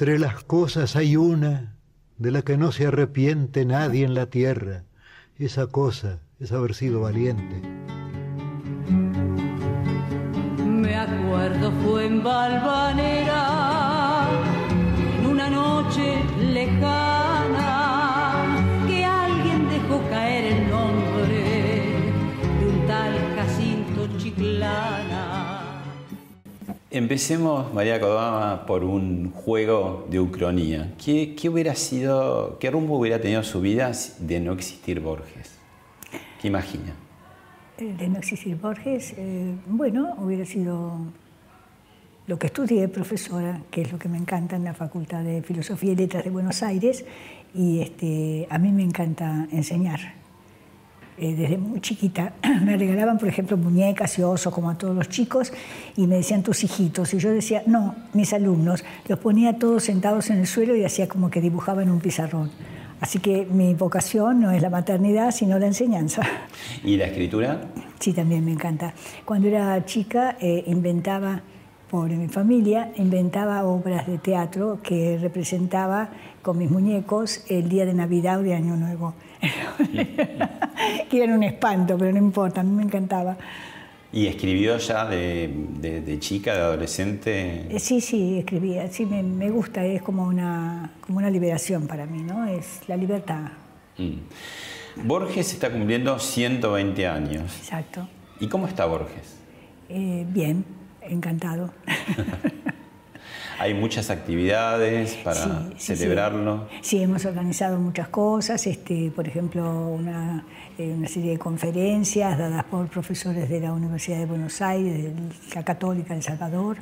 Entre las cosas hay una de la que no se arrepiente nadie en la tierra. Esa cosa es haber sido valiente. Me acuerdo fue en Valvanera, en una noche lejana, Empecemos, María Codama, por un juego de ucronía. ¿Qué, ¿Qué, hubiera sido, qué rumbo hubiera tenido su vida de no existir Borges? ¿Qué imagina? Eh, de no existir Borges, eh, bueno, hubiera sido lo que estudié, profesora, que es lo que me encanta en la Facultad de Filosofía y Letras de Buenos Aires, y este, a mí me encanta enseñar. Eh, desde muy chiquita me regalaban, por ejemplo, muñecas y osos, como a todos los chicos, y me decían tus hijitos. Y yo decía, no, mis alumnos. Los ponía todos sentados en el suelo y hacía como que dibujaban un pizarrón. Así que mi vocación no es la maternidad, sino la enseñanza. ¿Y la escritura? Sí, también me encanta. Cuando era chica eh, inventaba, por mi familia, inventaba obras de teatro que representaba con mis muñecos el día de Navidad o de Año Nuevo. que eran un espanto, pero no importa, a mí me encantaba. ¿Y escribió ya de, chica, de adolescente? Eh, sí, sí, escribía. Sí, me, gusta, es como una, como una liberación para mí, ¿no? Es la libertad. Mm. Borges está cumpliendo 120 años. Exacto. ¿Y cómo está Borges? Eh, bien, encantado. Hay muchas actividades para celebrarlo. Sí. hemos organizado muchas cosas, este, por ejemplo, una, eh, una, serie de conferencias dadas por profesores de la Universidad de Buenos Aires, de la Católica El Salvador,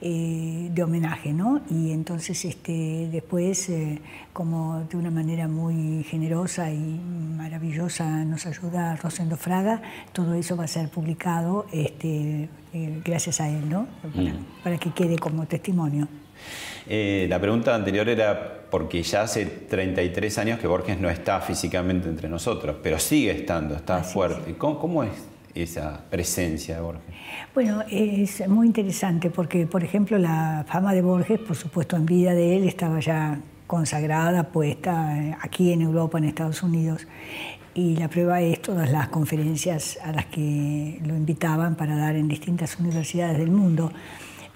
eh, de homenaje, ¿no? Y entonces este, después, eh, como de una manera muy generosa y maravillosa nos ayuda Rosendo Fraga, todo eso va a ser publicado este, gracias a él, ¿no? para que quede como testimonio. Eh, la pregunta anterior era porque ya hace 33 años que Borges no está físicamente entre nosotros, pero sigue estando, está fuerte. ¿Cómo, es esa presencia de Borges? Bueno, es muy interesante porque, por ejemplo, la fama de Borges, por supuesto, en vida de él estaba ya consagrada, puesta eh, aquí en Europa, en Estados Unidos. Y la prueba es todas las conferencias a las que lo invitaban para dar en distintas universidades del mundo.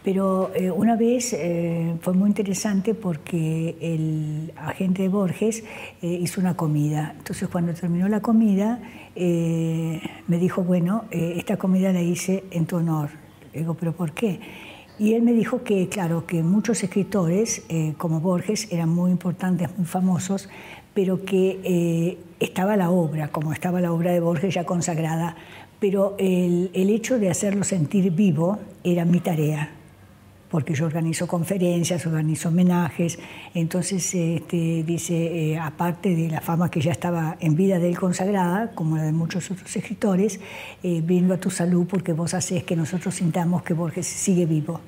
Pero eh, una vez eh, fue muy interesante porque el agente de Borges eh, hizo una comida. Entonces cuando terminó la comida me dijo, bueno, esta comida la hice en tu honor. Le digo, pero ¿por qué? Y él me dijo que, claro, que muchos escritores como Borges eran muy importantes, muy famosos, pero que estaba la obra, como estaba la obra de Borges ya consagrada, pero el, el hecho de hacerlo sentir vivo era mi tarea porque yo organizo conferencias, organizo homenajes, entonces este, dice, eh, aparte de la fama que ya estaba en vida de él consagrada, como la de muchos otros escritores, eh, a tu salud porque vos haces que nosotros sintamos que Borges sigue vivo.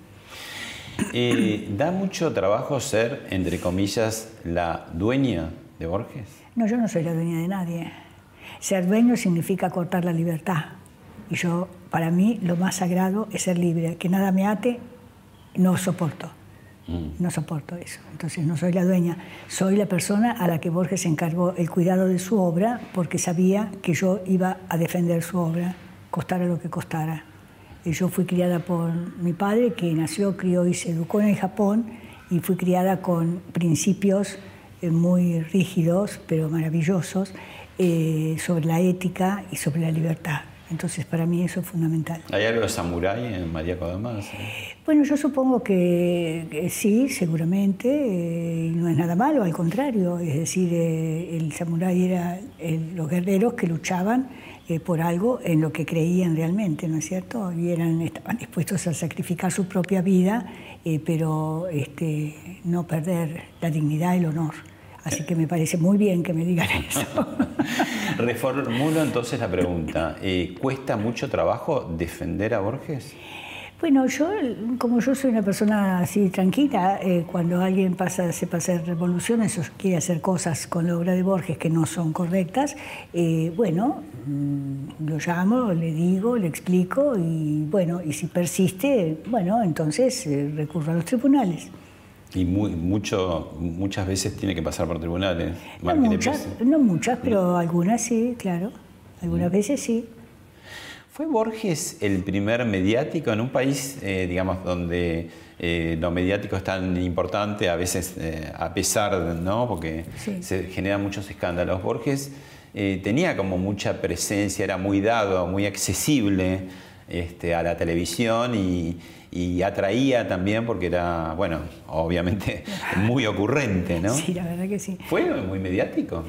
Eh, ¿Da mucho trabajo ser, entre comillas, la dueña de Borges? No, yo no soy la dueña de nadie. Ser dueño significa cortar la libertad. Y yo, para mí, lo más sagrado es ser libre, que nada me ate no soporto. Mm. No soporto eso. Entonces no soy la dueña, soy la persona a la que Borges encargó el cuidado de su obra porque sabía que yo iba a defender su obra, costara lo que costara. Y yo fui criada por mi padre, que nació, crió y se educó en el Japón, y fui criada con principios eh, muy rígidos, pero maravillosos, eh, sobre la ética y sobre la libertad. Entonces, para mí eso es fundamental. ¿Hay algo de samurái en María Kodama? Bueno, yo supongo que, sí, seguramente, eh, no es nada malo, al contrario. Es decir, eh, el samurái era los guerreros que luchaban eh, por algo en lo que creían realmente, ¿no es cierto? Y eran, estaban dispuestos a sacrificar su propia vida eh, pero este, no perder la dignidad y el honor. Así que me parece muy bien que me digan eso. Reformulo entonces la pregunta. Eh, ¿Cuesta mucho trabajo defender a Borges? Bueno, yo, como yo soy una persona así tranquila, eh, cuando alguien pasa, se pasa hacer revoluciones o quiere hacer cosas con la obra de Borges que no son correctas, eh, bueno, mm, lo llamo, le digo, le explico y bueno, y si persiste, bueno, entonces recurro a los tribunales. Y muy, mucho, muchas veces tiene que pasar por tribunales. No muchas, no muchas, pero algunas sí, claro. Algunas mm. veces sí. ¿Fue Borges el primer mediático en un país, eh, digamos, donde eh, lo mediático es tan importante, a veces eh, a pesar, ¿no? Porque se generan muchos escándalos. Borges tenía como mucha presencia, era muy dado, muy accesible este, a la televisión y, y, atraía también porque era, bueno, obviamente muy ocurrente, ¿no? Sí, la verdad que sí. ¿Fue muy mediático?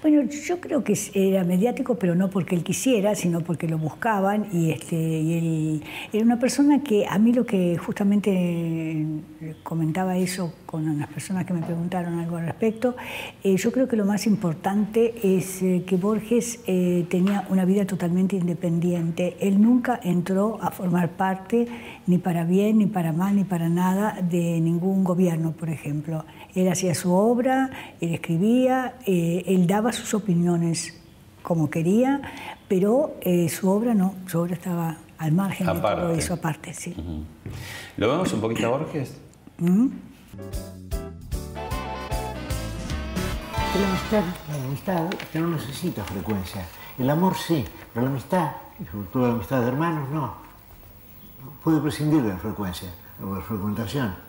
Bueno, yo creo que era mediático, pero no porque él quisiera, sino porque lo buscaban y, este, y él era una persona que a mí lo que justamente eh, comentaba eso con las personas que me preguntaron algo al respecto, eh, yo creo que lo más importante es eh, que Borges tenía una vida totalmente independiente. Él nunca entró a formar parte, ni para bien, ni para mal, ni para nada, de ningún gobierno, por ejemplo. Él hacía su obra, él escribía, eh, él daba sus opiniones como quería, pero eh, su obra no, su obra estaba al margen de todo eso aparte, sí. ¿Lo vemos un poquito a Borges? La amistad, la amistad que no necesita frecuencia. El amor sí, pero la amistad, y sobre todo la amistad de hermanos, no. Puede prescindir de la frecuencia, de la frecuentación.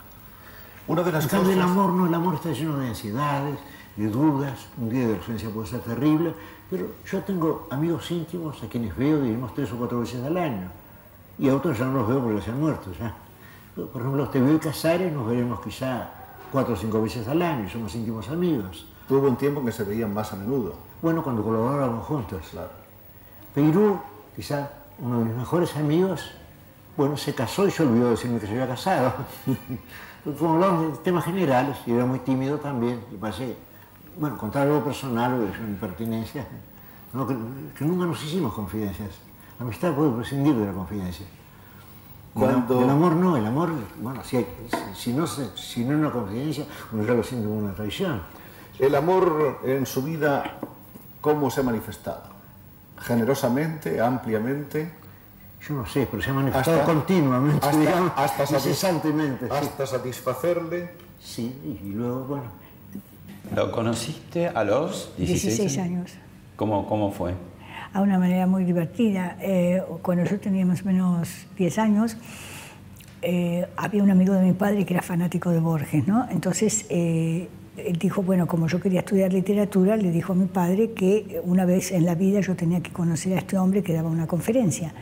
Una de las cosas... el amor no, el amor está lleno de ansiedades, de dudas, un día de ausencia puede ser terrible, pero yo tengo amigos íntimos a quienes veo, digamos, tres o cuatro veces al año, y a otros ya no los veo porque se han muerto ya. Por ejemplo, te veo y Casares nos veremos quizá cuatro o cinco veces al año, y somos íntimos amigos. Tuvo un tiempo en que se veían más a menudo. Bueno, cuando colaborábamos juntos. Claro. Perú, quizá uno de mis mejores amigos, bueno, se casó y se olvidó decirme que se había casado. como hablamos de temas generales, y era muy tímido también, y pasé, bueno, contar algo personal o de impertinencia, que, nunca nos hicimos confidencias. La amistad puede prescindir de la confidencia. Cuando... El, amor no, el amor, bueno, si, si, no, si no es una confidencia, uno ya lo siente como una traición. El amor en su vida, ¿cómo se ha manifestado? ¿Generosamente, ampliamente? Yo no sé, pero se ha manifestado continuamente, hasta, digamos, hasta incesantemente. Hasta satisfacerle. Sí, y luego, bueno. ¿Lo conociste a los 16, años? ¿Cómo, ¿Cómo fue? A una manera muy divertida. Eh, cuando yo tenía más o menos 10 años, eh, había un amigo de mi padre que era fanático de Borges, ¿no? Entonces, eh, él dijo, bueno, como yo quería estudiar literatura, le dijo a mi padre que una vez en la vida yo tenía que conocer a este hombre que daba una conferencia.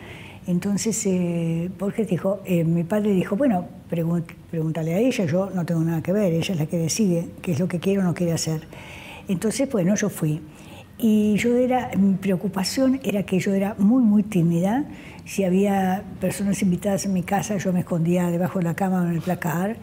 Entonces eh, Borges dijo, eh, mi padre dijo, bueno, pregúntale a ella, yo no tengo nada que ver, ella es la que decide qué es lo que quiere o no quiere hacer. Entonces, bueno, yo fui. Y yo era, mi preocupación era que yo era muy, muy tímida. Si había personas invitadas en mi casa, yo me escondía debajo de la cama o en el placar.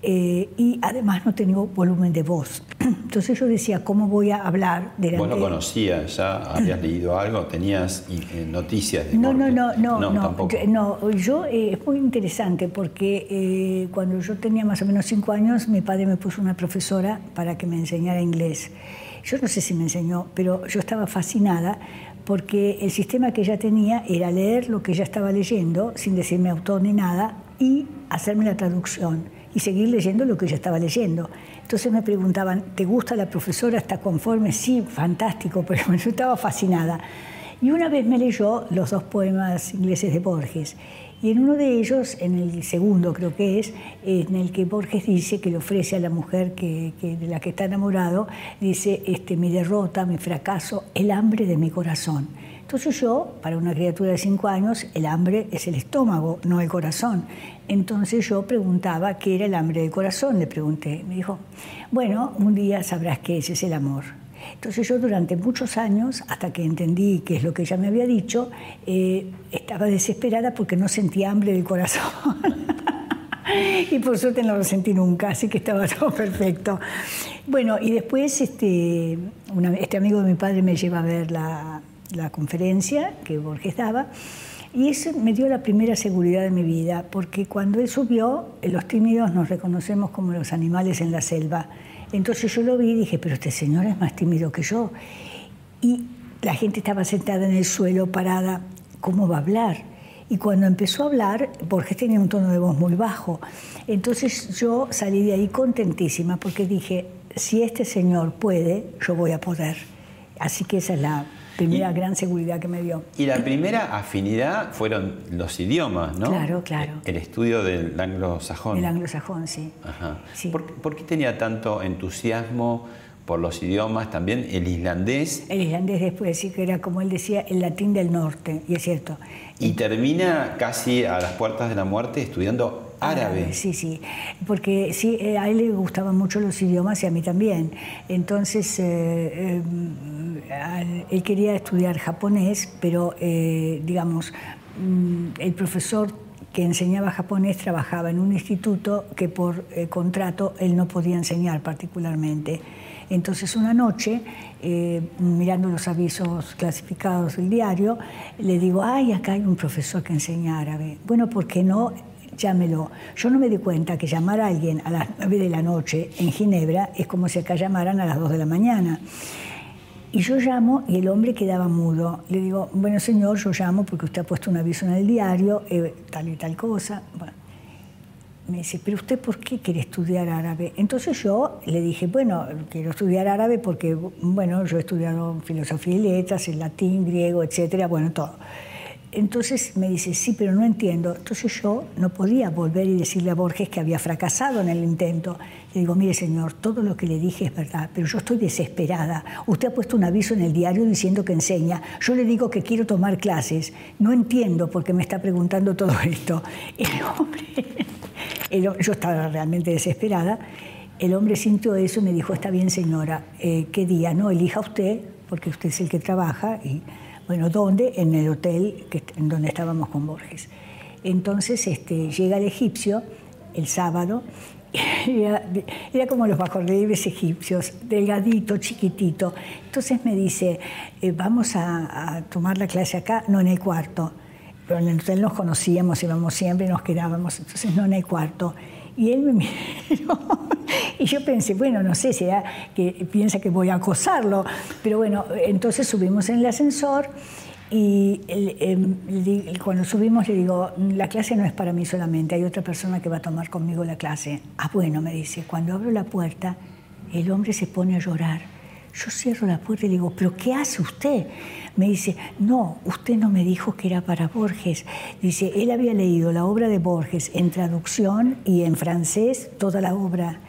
Eh, y además no tenía volumen de voz. Entonces yo decía, ¿cómo voy a hablar de la ¿Vos lo conocías ya? ¿Habías leído algo? ¿Tenías eh, noticias de No, no, no, no, no, no, yo, no, yo eh, es muy interesante porque cuando yo tenía más o menos cinco años, mi padre me puso una profesora para que me enseñara inglés. Yo no sé si me enseñó, pero yo estaba fascinada porque el sistema que ella tenía era leer lo que ella estaba leyendo sin decirme autor ni nada y hacerme la traducción y seguir leyendo lo que yo estaba leyendo. Entonces me preguntaban, ¿te gusta la profesora? ¿Está conforme? Sí, fantástico, pero yo estaba fascinada. Y una vez me leyó los dos poemas ingleses de Borges. Y en uno de ellos, en el segundo creo que es, en el que Borges dice que le ofrece a la mujer que, de la que está enamorado, dice, este, mi derrota, mi fracaso, el hambre de mi corazón. Entonces yo, para una criatura de cinco años, el hambre es el estómago, no el corazón. Entonces yo preguntaba qué era el hambre del corazón, le pregunté. Me dijo, bueno, un día sabrás que ese es el amor. Entonces yo durante muchos años, hasta que entendí qué es lo que ella me había dicho, eh, estaba desesperada porque no sentía hambre del corazón. y por suerte no lo sentí nunca, así que estaba todo perfecto. Bueno, y después este, este amigo de mi padre me lleva a ver la, la conferencia que Borges daba. Y eso me dio la primera seguridad de mi vida, porque cuando él subió, los tímidos nos reconocemos como los animales en la selva. Entonces yo lo vi y dije, pero este señor es más tímido que yo. Y la gente estaba sentada en el suelo, parada, ¿cómo va a hablar? Y cuando empezó a hablar, Borges tenía un tono de voz muy bajo. Entonces yo salí de ahí contentísima porque dije, si este señor puede, yo voy a poder. Así que esa es la primera gran seguridad que me dio. Y la primera afinidad fueron los idiomas, ¿no? Claro, claro. El estudio del anglosajón. El anglosajón, sí. Ajá. ¿Por, qué tenía tanto entusiasmo por los idiomas también? ¿El islandés? El islandés después, sí, que era como él decía, el latín del norte, y es cierto. Y termina casi a las puertas de la muerte estudiando árabe. Sí, sí, porque sí, eh, a él le gustaban mucho los idiomas y a mí también. Entonces, eh, eh, él quería estudiar japonés, pero, digamos, mm, el profesor que enseñaba japonés trabajaba en un instituto que por contrato él no podía enseñar particularmente. Entonces una noche, mirando los avisos clasificados del diario, le digo, ay, acá hay un profesor que enseña árabe. Bueno, ¿por qué no llámelo. Yo no me di cuenta que llamar a alguien a las 9 de la noche en Ginebra es como si acá llamaran a las 2 de la mañana. Y yo llamo y el hombre quedaba mudo. Le digo, bueno señor, yo llamo porque usted ha puesto un aviso en el diario, eh, tal y tal cosa. me dice, pero usted por qué quiere estudiar árabe? Entonces yo le dije, bueno, quiero estudiar árabe porque, bueno, yo he estudiado filosofía y letras, el latín, griego, etcétera, bueno, todo. Entonces me dice, sí, pero no entiendo. Entonces yo no podía volver y decirle a Borges que había fracasado en el intento. Le digo, mire señor, todo lo que le dije es verdad, pero yo estoy desesperada. Usted ha puesto un aviso en el diario diciendo que enseña. Yo le digo que quiero tomar clases. No entiendo por qué me está preguntando todo esto. El hombre, yo estaba realmente desesperada. El hombre sintió eso y me dijo, está bien señora, eh, ¿qué día? No, elija usted, porque usted es el que trabaja. Y, bueno, ¿dónde? En el hotel que, en donde estábamos con Borges. Entonces este, llega el egipcio el sábado, era, era como los bajorrelieves egipcios, delgadito, chiquitito. Entonces me dice, eh, vamos a, tomar la clase acá, no en el cuarto. Pero en el hotel nos conocíamos, íbamos siempre, nos quedábamos, entonces no en el cuarto. Y él me miró y yo pensé, bueno, no sé, será que piensa que voy a acosarlo. Pero bueno, entonces subimos en el ascensor y em, cuando subimos le digo, la clase no es para mí solamente, hay otra persona que va a tomar conmigo la clase. Ah, bueno, me dice, cuando abro la puerta, el hombre se pone a llorar. Yo cierro la puerta y le digo, ¿pero qué hace usted? me dice, no, usted no me dijo que era para Borges. Dice, él había leído la obra de Borges en traducción y en francés, toda la obra.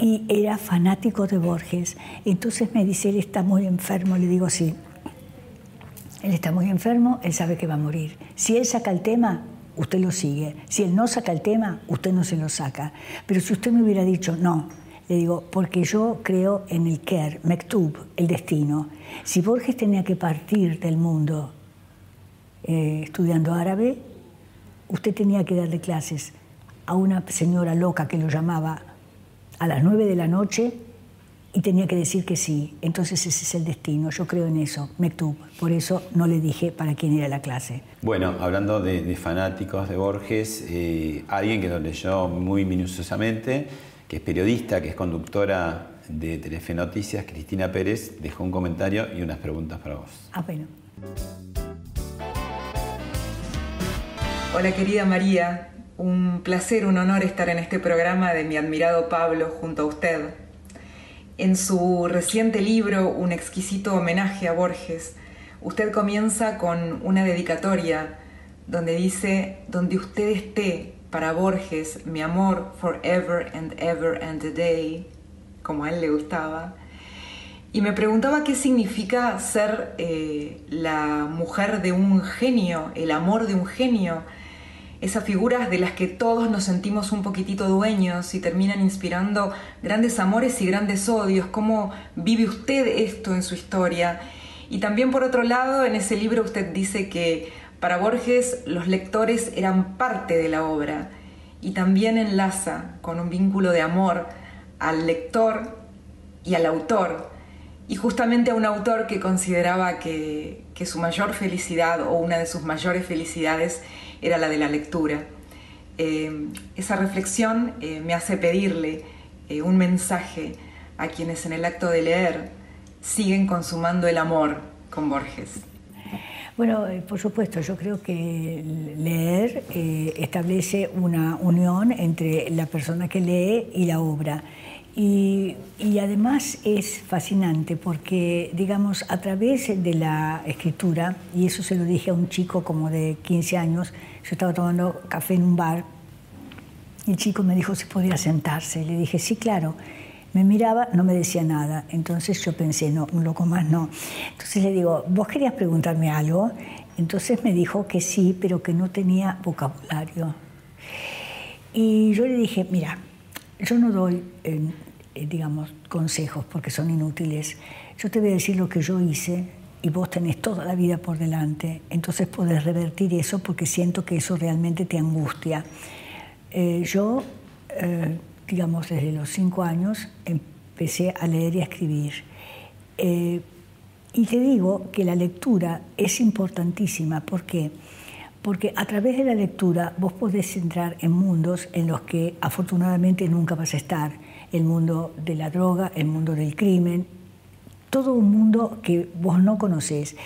Y era fanático de Borges. Entonces me dice, él está muy enfermo. Le digo, sí, él está muy enfermo, él sabe que va a morir. Si él saca el tema, usted lo sigue. Si él no saca el tema, usted no se lo saca. Pero si usted me hubiera dicho, no, le digo, porque yo creo en el Ker, Mektub, el destino. Si Borges tenía que partir del mundo eh, estudiando árabe, usted tenía que darle clases a una señora loca que lo llamaba a las nueve de la noche y tenía que decir que sí. Entonces ese es el destino, yo creo en eso, Mektub. Por eso no le dije para quién era la clase. Bueno, hablando de, fanáticos de Borges, eh, alguien que lo leyó muy minuciosamente que es periodista, que es conductora de Telefe Noticias, Cristina Pérez, dejó un comentario y unas preguntas para vos. Ah, bueno. Hola querida María, un placer, un honor estar en este programa de mi admirado Pablo junto a usted. En su reciente libro, Un exquisito homenaje a Borges, usted comienza con una dedicatoria donde dice, donde usted esté, para Borges, mi amor forever and ever and a day, como a él le gustaba, y me preguntaba qué significa ser eh, la mujer de un genio, el amor de un genio, esas figuras de las que todos nos sentimos un poquitito dueños y terminan inspirando grandes amores y grandes odios, cómo vive usted esto en su historia. Y también por otro lado, en ese libro usted dice que para Borges los lectores eran parte de la obra y también enlaza con un vínculo de amor al lector y al autor, y justamente a un autor que consideraba que, su mayor felicidad o una de sus mayores felicidades era la de la lectura. Eh, esa reflexión eh, me hace pedirle eh, un mensaje a quienes en el acto de leer siguen consumando el amor con Borges. Bueno, por supuesto, yo creo que leer establece una unión entre la persona que lee y la obra. Y, además es fascinante porque, digamos, a través de la escritura, y eso se lo dije a un chico como de 15 años, yo estaba tomando café en un bar, y el chico me dijo si podía sentarse. Le dije, sí, claro. Me miraba, no me decía nada. Entonces yo pensé, no, un loco más no. Entonces le digo, ¿vos querías preguntarme algo? Entonces me dijo que sí, pero que no tenía vocabulario. Y yo le dije, mira, yo no doy eh, digamos, consejos porque son inútiles. Yo te voy a decir lo que yo hice y vos tenés toda la vida por delante, entonces podés revertir eso porque siento que eso realmente te angustia. Eh, yo, eh, digamos, desde los cinco años empecé a leer y a escribir. y te digo que la lectura es importantísima. ¿Por qué? Porque a través de la lectura vos podés entrar en mundos en los que afortunadamente nunca vas a estar el mundo de la droga, el mundo del crimen, todo un mundo que vos no conocés.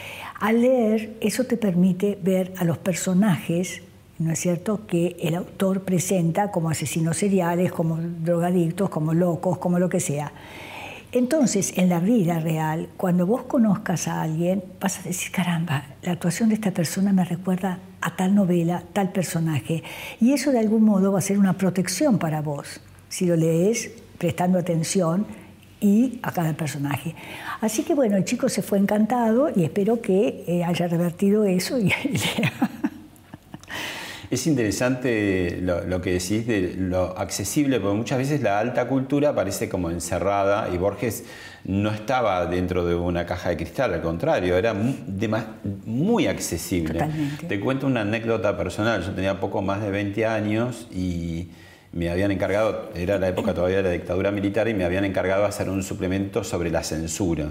Al leer, eso te permite ver a los personajes, ¿no es cierto?, que el autor presenta como asesinos seriales, como drogadictos, como locos, como lo que sea. Entonces, en la vida real, cuando vos conozcas a alguien, vas a decir, caramba, la actuación de esta persona me recuerda a tal novela, tal personaje. Y eso de algún modo va a ser una protección para vos. Si lo lees prestando atención y a cada personaje. Así que bueno, el chico se fue encantado y espero que eh, haya revertido eso y Es interesante lo, que decís de lo accesible, porque muchas veces la alta cultura parece como encerrada y Borges no estaba dentro de una caja de cristal, al contrario, era muy accesible. Te cuento una anécdota personal, yo tenía poco más de 20 años y me habían encargado, era la época todavía de la dictadura militar, y me habían encargado hacer un suplemento sobre la censura.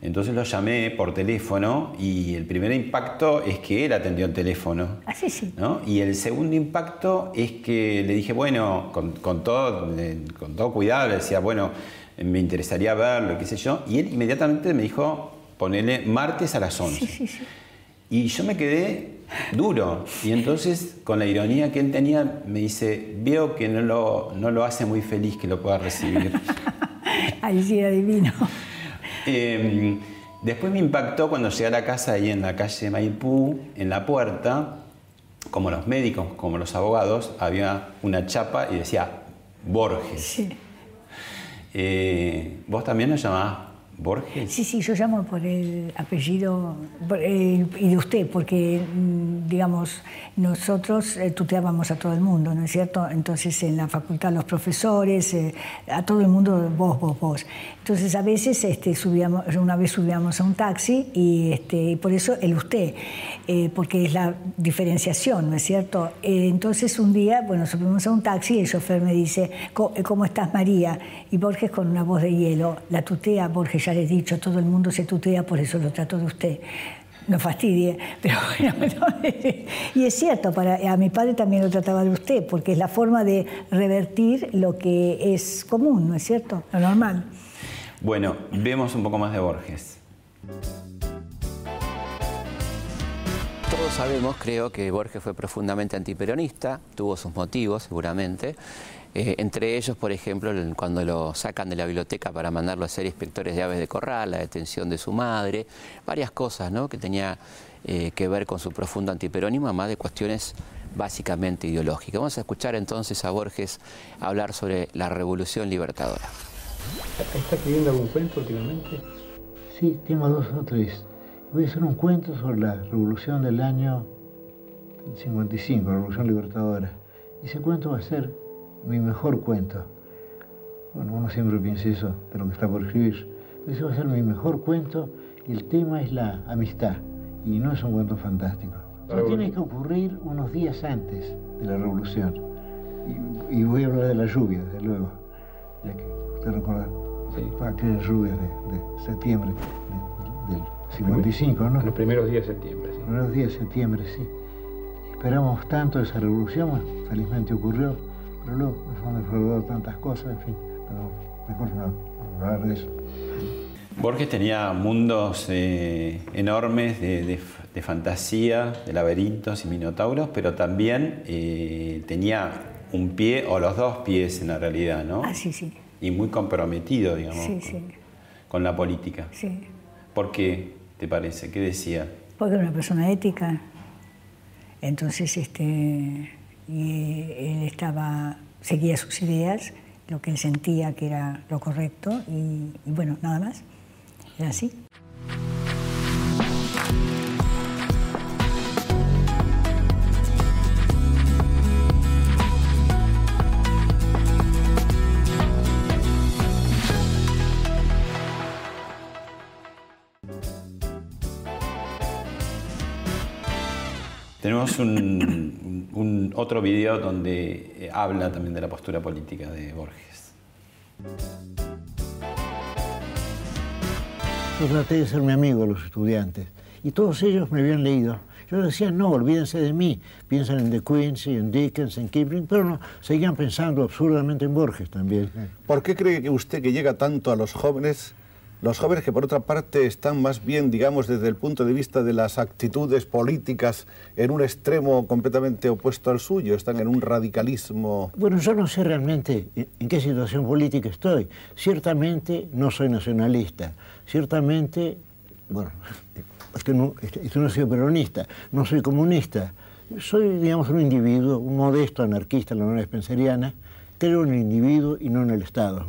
Entonces lo llamé por teléfono y el primer impacto es que él atendió el teléfono. Así sí. ¿no? Y el segundo impacto es que le dije, bueno, con, todo, con todo cuidado, le decía, bueno, me interesaría verlo, qué sé yo. Y él inmediatamente me dijo, ponele martes a las 11. Sí, sí, y yo me quedé duro. Y entonces, con la ironía que él tenía, me dice, veo que no lo, no lo hace muy feliz que lo pueda recibir. Ahí sí era divino. Em, después me impactó cuando llegué a la casa ahí en la calle Maipú, en la puerta, como los médicos, como los abogados, había una chapa y decía Borges. Sí. Eh, ¿Vos también lo llamabas ¿Borges? Sí, sí, yo llamo por el apellido y de usted, porque, mm, digamos, nosotros eh, tuteábamos a todo el mundo, ¿no es cierto? Entonces, en la facultad, los profesores, eh, a todo el mundo, vos, vos, vos. Entonces, a veces, este, subíamos, una vez subíamos a un taxi y, este, por eso el usted, eh, porque es la diferenciación, ¿no es cierto? entonces, un día, bueno, subimos a un taxi y el chofer me dice, ¿cómo estás, María? Y Borges, con una voz de hielo, la tutea Borges ya le he dicho, todo el mundo se tutea, por eso lo trato de usted. No fastidie, pero bueno, y es cierto, para, a mi padre también lo trataba de usted, porque es la forma de revertir lo que es común, ¿no es cierto? Lo normal. Bueno, vemos un poco más de Borges. Todos sabemos, creo, que Borges fue profundamente antiperonista, tuvo sus motivos seguramente, eh, entre ellos, por ejemplo, cuando lo sacan de la biblioteca para mandarlo a ser inspectores de aves de corral, la detención de su madre, varias cosas ¿no? que tenía eh, que ver con su profundo antiperonismo, más de cuestiones básicamente ideológicas. Vamos a escuchar entonces a Borges hablar sobre la revolución libertadora. ¿Está escribiendo algún cuento últimamente? Sí, tengo dos o tres. Voy a hacer un cuento sobre la revolución del año 55, la revolución libertadora. Y ese cuento va a ser mi mejor cuento. Bueno, uno siempre piensa eso de lo que está por escribir. Ese va a ser mi mejor cuento y el tema es la amistad. Y no es un cuento fantástico. Eso tiene que ocurrir unos días antes de la revolución. Y, voy a hablar de la lluvia, desde luego, ya que usted recuerda sí. aquella lluvia de, septiembre del 55, ¿no? Los primeros días de septiembre, sí. Los primeros días de septiembre, sí. Esperamos tanto esa revolución, felizmente ocurrió, pero luego nos han defraudado tantas cosas, en fin, pero mejor no hablar de eso. Borges tenía mundos eh, enormes de, fantasía, de laberintos y minotauros, pero también eh, tenía un pie o los dos pies en la realidad, ¿no? Ah, sí, sí. Y muy comprometido, digamos, con, la política. Sí. ¿Por qué te parece? ¿Qué decía? Porque era una persona ética. Entonces, este, y él estaba, seguía sus ideas, lo que él sentía que era lo correcto, y bueno, nada más. Era así. Tenemos un, otro video donde habla también de la postura política de Borges. Yo traté de ser mi amigo de los estudiantes y todos ellos me habían leído. Yo decía, no, olvídense de mí, piensan en De Quincy, en Dickens, en Kipling, pero no, seguían pensando absurdamente en Borges también. ¿Por qué cree que usted que llega tanto a los jóvenes, los jóvenes que por otra parte están más bien, digamos, desde el punto de vista de las actitudes políticas en un extremo completamente opuesto al suyo, están en un radicalismo? Bueno, yo no sé realmente en qué situación política estoy. Ciertamente no soy nacionalista ciertamente, bueno, es que no, esto no soy peronista, no soy comunista, soy, digamos, un individuo, un modesto anarquista en la Unión Spenceriana, creo en el individuo y no en el Estado.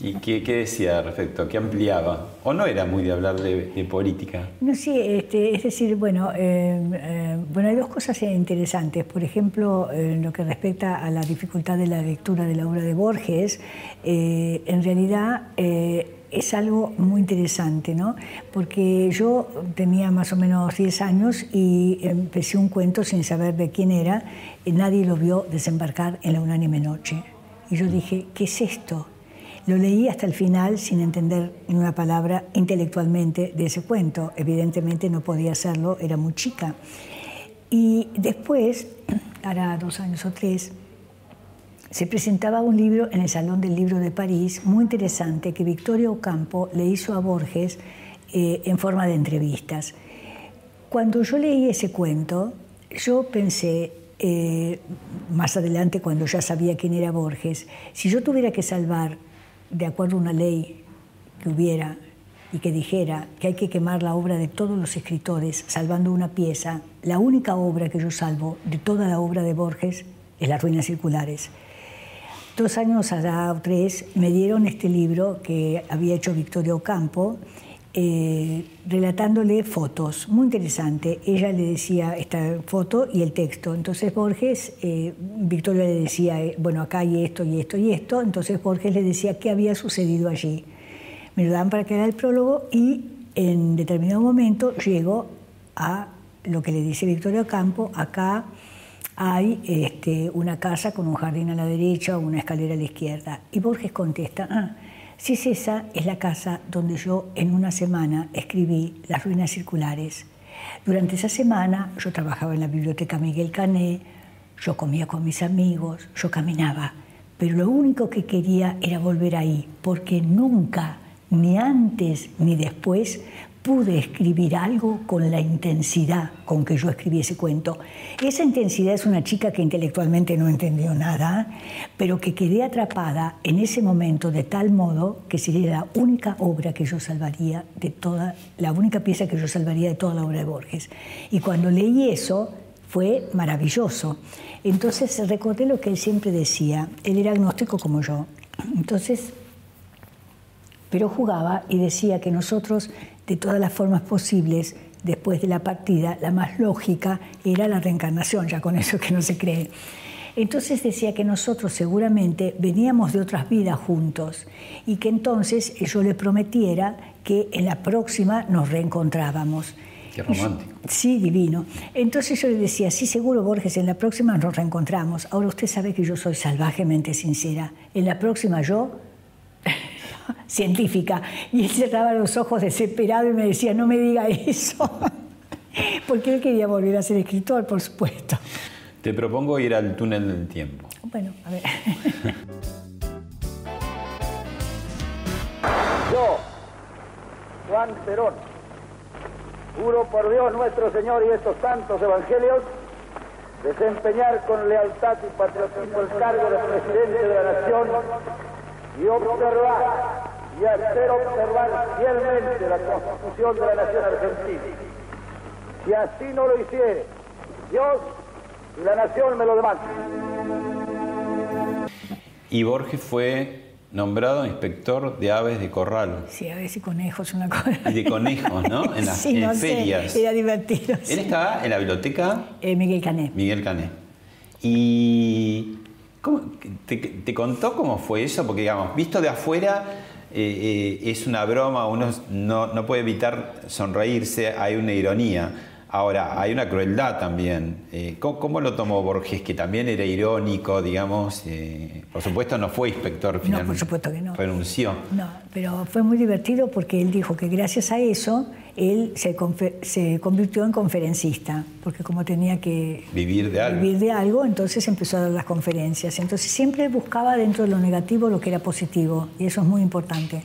¿Y qué, decía al respecto? ¿Qué ampliaba? ¿O no era muy de hablar de, política? No, sí, este, es decir, bueno, eh, eh, bueno, hay dos cosas interesantes. Por ejemplo, en lo que respecta a la dificultad de la lectura de la obra de Borges, eh, en realidad es algo muy interesante, ¿no? Porque yo tenía más o menos 10 años y empecé un cuento sin saber de quién era, y nadie lo vio desembarcar en la unánime noche. Y yo dije, ¿qué es esto? Lo leí hasta el final sin entender ni una palabra intelectualmente de ese cuento. Evidentemente no podía hacerlo, era muy chica. Y después, hará dos años o tres, se presentaba un libro en el Salón del Libro de París, muy interesante, que Victoria Ocampo le hizo a Borges eh, en forma de entrevistas. Cuando yo leí ese cuento, yo pensé, eh, más adelante cuando ya sabía quién era Borges, si yo tuviera que salvar, de acuerdo a una ley que hubiera y que dijera que hay que quemar la obra de todos los escritores salvando una pieza, la única obra que yo salvo de toda la obra de Borges es Las Ruinas Circulares. Dos años allá o tres me dieron este libro que había hecho Victoria Ocampo, eh, relatándole fotos, muy interesante. Ella le decía esta foto y el texto. Entonces Borges, eh, Victoria le decía, eh, bueno, acá hay esto y esto y esto. Entonces Borges le decía qué había sucedido allí. Me lo dan para que haga el prólogo y en determinado momento llego a lo que le dice Victoria Ocampo, acá hay este, una casa con un jardín a la derecha una escalera a la izquierda. Y Borges contesta, ah, si es esa, es la casa donde yo en una semana escribí Las ruinas circulares. Durante esa semana yo trabajaba en la biblioteca Miguel Cané, yo comía con mis amigos, yo caminaba, pero lo único que quería era volver ahí, porque nunca, ni antes ni después, pude escribir algo con la intensidad con que yo escribí ese cuento. Esa intensidad es una chica que intelectualmente no entendió nada, pero que quedé atrapada en ese momento de tal modo que sería la única obra que yo salvaría de toda, la única pieza que yo salvaría de toda la obra de Borges. Y cuando leí eso, fue maravilloso. Entonces recordé lo que él siempre decía, él era agnóstico como yo. Entonces, pero jugaba y decía que nosotros de todas las formas posibles después de la partida, la más lógica era la reencarnación, ya con eso que no se cree. Entonces decía que nosotros seguramente veníamos de otras vidas juntos y que entonces yo le prometiera que en la próxima nos reencontrábamos. Qué romántico. Sí, divino. Entonces yo le decía, sí, seguro, Borges, en la próxima nos reencontramos. Ahora usted sabe que yo soy salvajemente sincera. En la próxima yo, científica. Y él cerraba los ojos desesperado y me decía, no me diga eso. Porque él quería volver a ser escritor, por supuesto. Te propongo ir al túnel del tiempo. Bueno, a ver. Yo, Juan Perón, juro por Dios nuestro Señor y estos santos evangelios, desempeñar con lealtad y patriotismo el cargo de presidente de la nación y observar y hacer observar fielmente la constitución de la nación argentina. Si así no lo hiciere, Dios y la nación me lo demandan. Y Borges fue nombrado inspector de aves de corral. Sí, aves y conejos, una cosa. Y de conejos, ¿no? En las sí, en no sé, ferias. era divertido. Él estaba en la biblioteca Eh, Miguel Cané. Miguel Cané. Y ¿cómo- te, te contó cómo fue eso? Porque, digamos, visto de afuera eh, eh, es una broma, uno no, no puede evitar sonreírse, hay una ironía. Ahora, hay una crueldad también. Eh, ¿cómo, cómo lo tomó Borges, que también era irónico, digamos? eh, por supuesto no fue inspector finalmente. por supuesto que no. Renunció. No, pero fue muy divertido porque él dijo que gracias a eso él se, se convirtió en conferencista, porque como tenía que Vivir de algo. vivir de algo, entonces empezó a dar las conferencias. Entonces siempre buscaba dentro de lo negativo lo que era positivo, y eso es muy importante.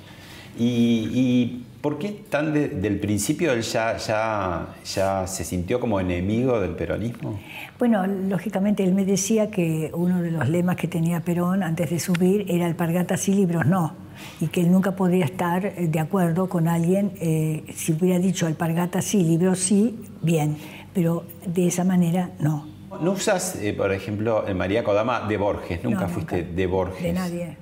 ¿Y, y por qué tan de- del principio él ya, ya, ya se sintió como enemigo del peronismo? Bueno, lógicamente él me decía que uno de los lemas que tenía Perón antes de subir era alpargatas sí, libros no, y que él nunca podría estar eh, de acuerdo con alguien eh, si hubiera dicho alpargatas sí, libros sí, bien, pero de esa manera no. ¿No usas, eh, por ejemplo, el María Kodama de Borges? Nunca No, fuiste nunca. de Borges. De nadie.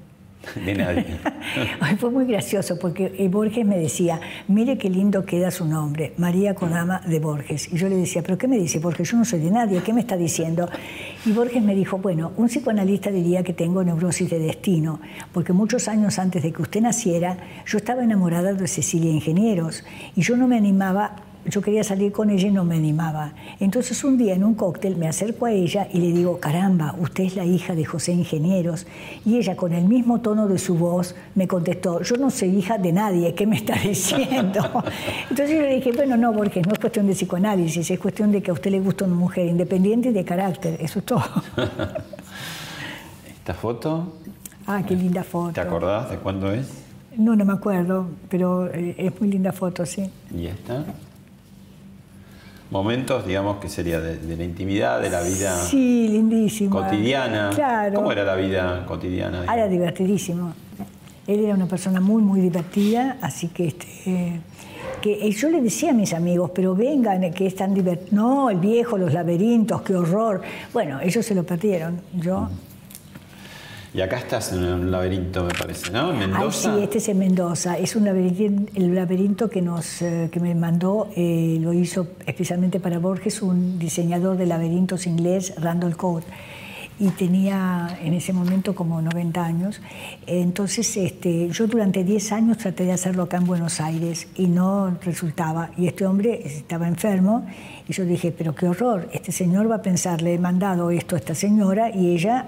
De nadie. Fue muy gracioso porque eh, Borges me decía, mire qué lindo queda su nombre, María Kodama de Borges. Y yo le decía, ¿pero qué me dice? Porque yo no soy de nadie, ¿qué me está diciendo? Y Borges me dijo, bueno, un psicoanalista diría que tengo neurosis de destino, porque muchos años antes de que usted naciera, yo estaba enamorada de Cecilia Ingenieros y yo no me animaba yo quería salir con ella y no me animaba. Entonces un día en un cóctel me acerco a ella y le digo, caramba, usted es la hija de José Ingenieros. Y ella con el mismo tono de su voz me contestó, yo no soy hija de nadie, ¿qué me está diciendo? Entonces yo le dije, bueno, no, Borges, no es cuestión de psicoanálisis, es cuestión de que a usted le gusta una mujer independiente y de carácter, eso es todo. ¿Esta foto? Ah, qué linda foto. ¿Te acordás de cuándo es? No, no me acuerdo, pero eh, es muy linda foto, sí. ¿Y esta? Momentos, digamos, que sería de, de la intimidad, de la vida Sí, lindísima. cotidiana. Claro. ¿Cómo era la vida cotidiana? Ah, era divertidísimo. Él era una persona muy, muy divertida, así que, este, que eh, yo le decía a mis amigos, pero vengan, que es tan divertido. No, el viejo, los laberintos, qué horror. Bueno, ellos se lo perdieron. Yo. Y acá estás en un laberinto, me parece, ¿no? ¿En Ay, Mendoza. sí, este es en Mendoza. Es un laberinto, el laberinto que, nos, eh, que me mandó, eh, lo hizo especialmente para Borges, un diseñador de laberintos inglés, Randall Coat. Y tenía en ese momento como 90 años. Entonces, este, yo durante 10 años traté de hacerlo acá en Buenos Aires y no resultaba. Y este hombre estaba enfermo y yo dije, pero qué horror, este señor va a pensar, le he mandado esto a esta señora y ella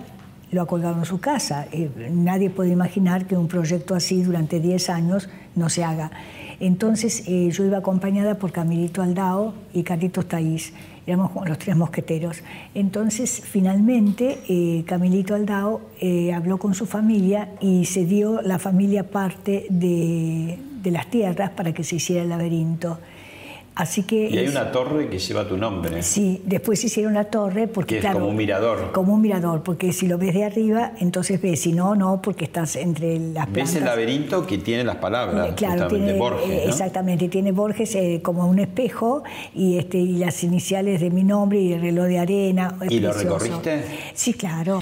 lo ha en su casa. Eh, nadie puede imaginar que un proyecto así durante 10 años no se haga. Entonces eh, yo iba acompañada por Camilito Aldao y Carlitos Taís, éramos los tres mosqueteros. Entonces finalmente eh, Camilito Aldao eh, habló con su familia y se dio la familia parte de las tierras para que se hiciera el laberinto. Así que Y hay es- una torre que lleva tu nombre. Sí, después hicieron la torre porque Que es claro, como un mirador. Como un mirador, porque si lo ves de arriba, entonces ves, si no, no, porque estás entre las ¿Ves plantas. el laberinto que tiene las palabras? Eh, Claro, tiene, Borges, eh, ¿no? exactamente, tiene Borges eh, como un espejo y, este, y las iniciales de mi nombre y el reloj de arena. ¿Y lo recorriste? Sí, claro.